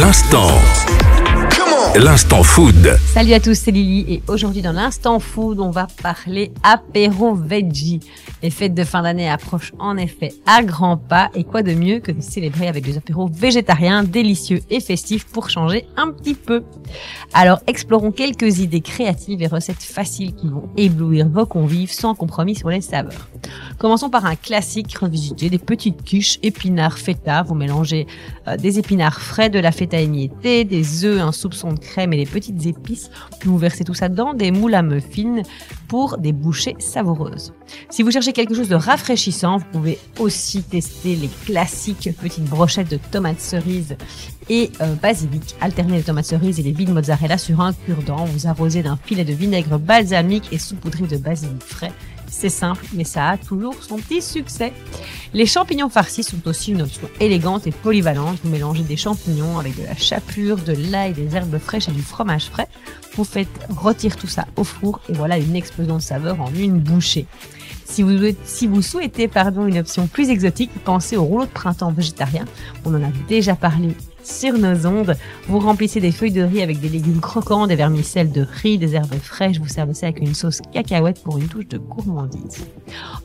L'instant. L'instant food. Salut à tous, c'est Lily et aujourd'hui dans l'instant food, on va parler apéro veggie. Les fêtes de fin d'année approchent en effet à grands pas et quoi de mieux que de célébrer avec des apéros végétariens délicieux et festifs pour changer un petit peu. Alors explorons quelques idées créatives et recettes faciles qui vont éblouir vos convives sans compromis sur les saveurs. Commençons par un classique revisité, des petites quiches épinards feta. Vous mélangez euh, des épinards frais, de la feta émiettée, des œufs, un soupçon de crème et des petites épices. Puis vous versez tout ça dans des moules à muffins pour des bouchées savoureuses. Si vous cherchez quelque chose de rafraîchissant, vous pouvez aussi tester les classiques petites brochettes de tomates cerises et euh, basilic. Alternez les tomates cerises et les billes mozzarella sur un cure-dent. Vous arrosez d'un filet de vinaigre balsamique et saupoudrez de basilic frais. C'est simple, mais ça a toujours son petit succès. Les champignons farcis sont aussi une option élégante et polyvalente. Vous mélangez des champignons avec de la chapelure, de l'ail, des herbes fraîches et du fromage frais. Vous faites rôtir tout ça au four et voilà une explosion de saveur en une bouchée. Si vous, si vous souhaitez pardon, une option plus exotique, pensez au rouleau de printemps végétarien. On en a déjà parlé sur nos ondes. Vous remplissez des feuilles de riz avec des légumes croquants, des vermicelles de riz, des herbes fraîches. Vous servez ça avec une sauce cacahuète pour une touche de gourmandise.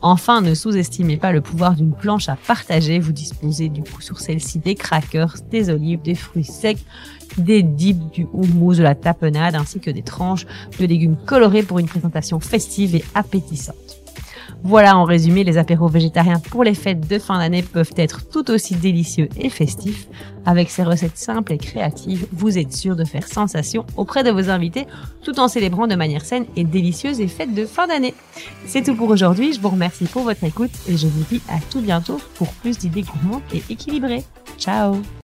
Enfin, ne sous-estimez pas le pouvoir d'une planche à partager. Vous disposez du coup sur celle-ci des crackers, des olives, des fruits secs, des dips, du houmous, de la tapenade, ainsi que des tranches de légumes colorés pour une présentation festive et appétissante. Voilà en résumé, les apéros végétariens pour les fêtes de fin d'année peuvent être tout aussi délicieux et festifs. Avec ces recettes simples et créatives, vous êtes sûr de faire sensation auprès de vos invités tout en célébrant de manière saine et délicieuse les fêtes de fin d'année. C'est tout pour aujourd'hui, je vous remercie pour votre écoute et je vous dis à tout bientôt pour plus d'idées gourmandes et équilibrées. Ciao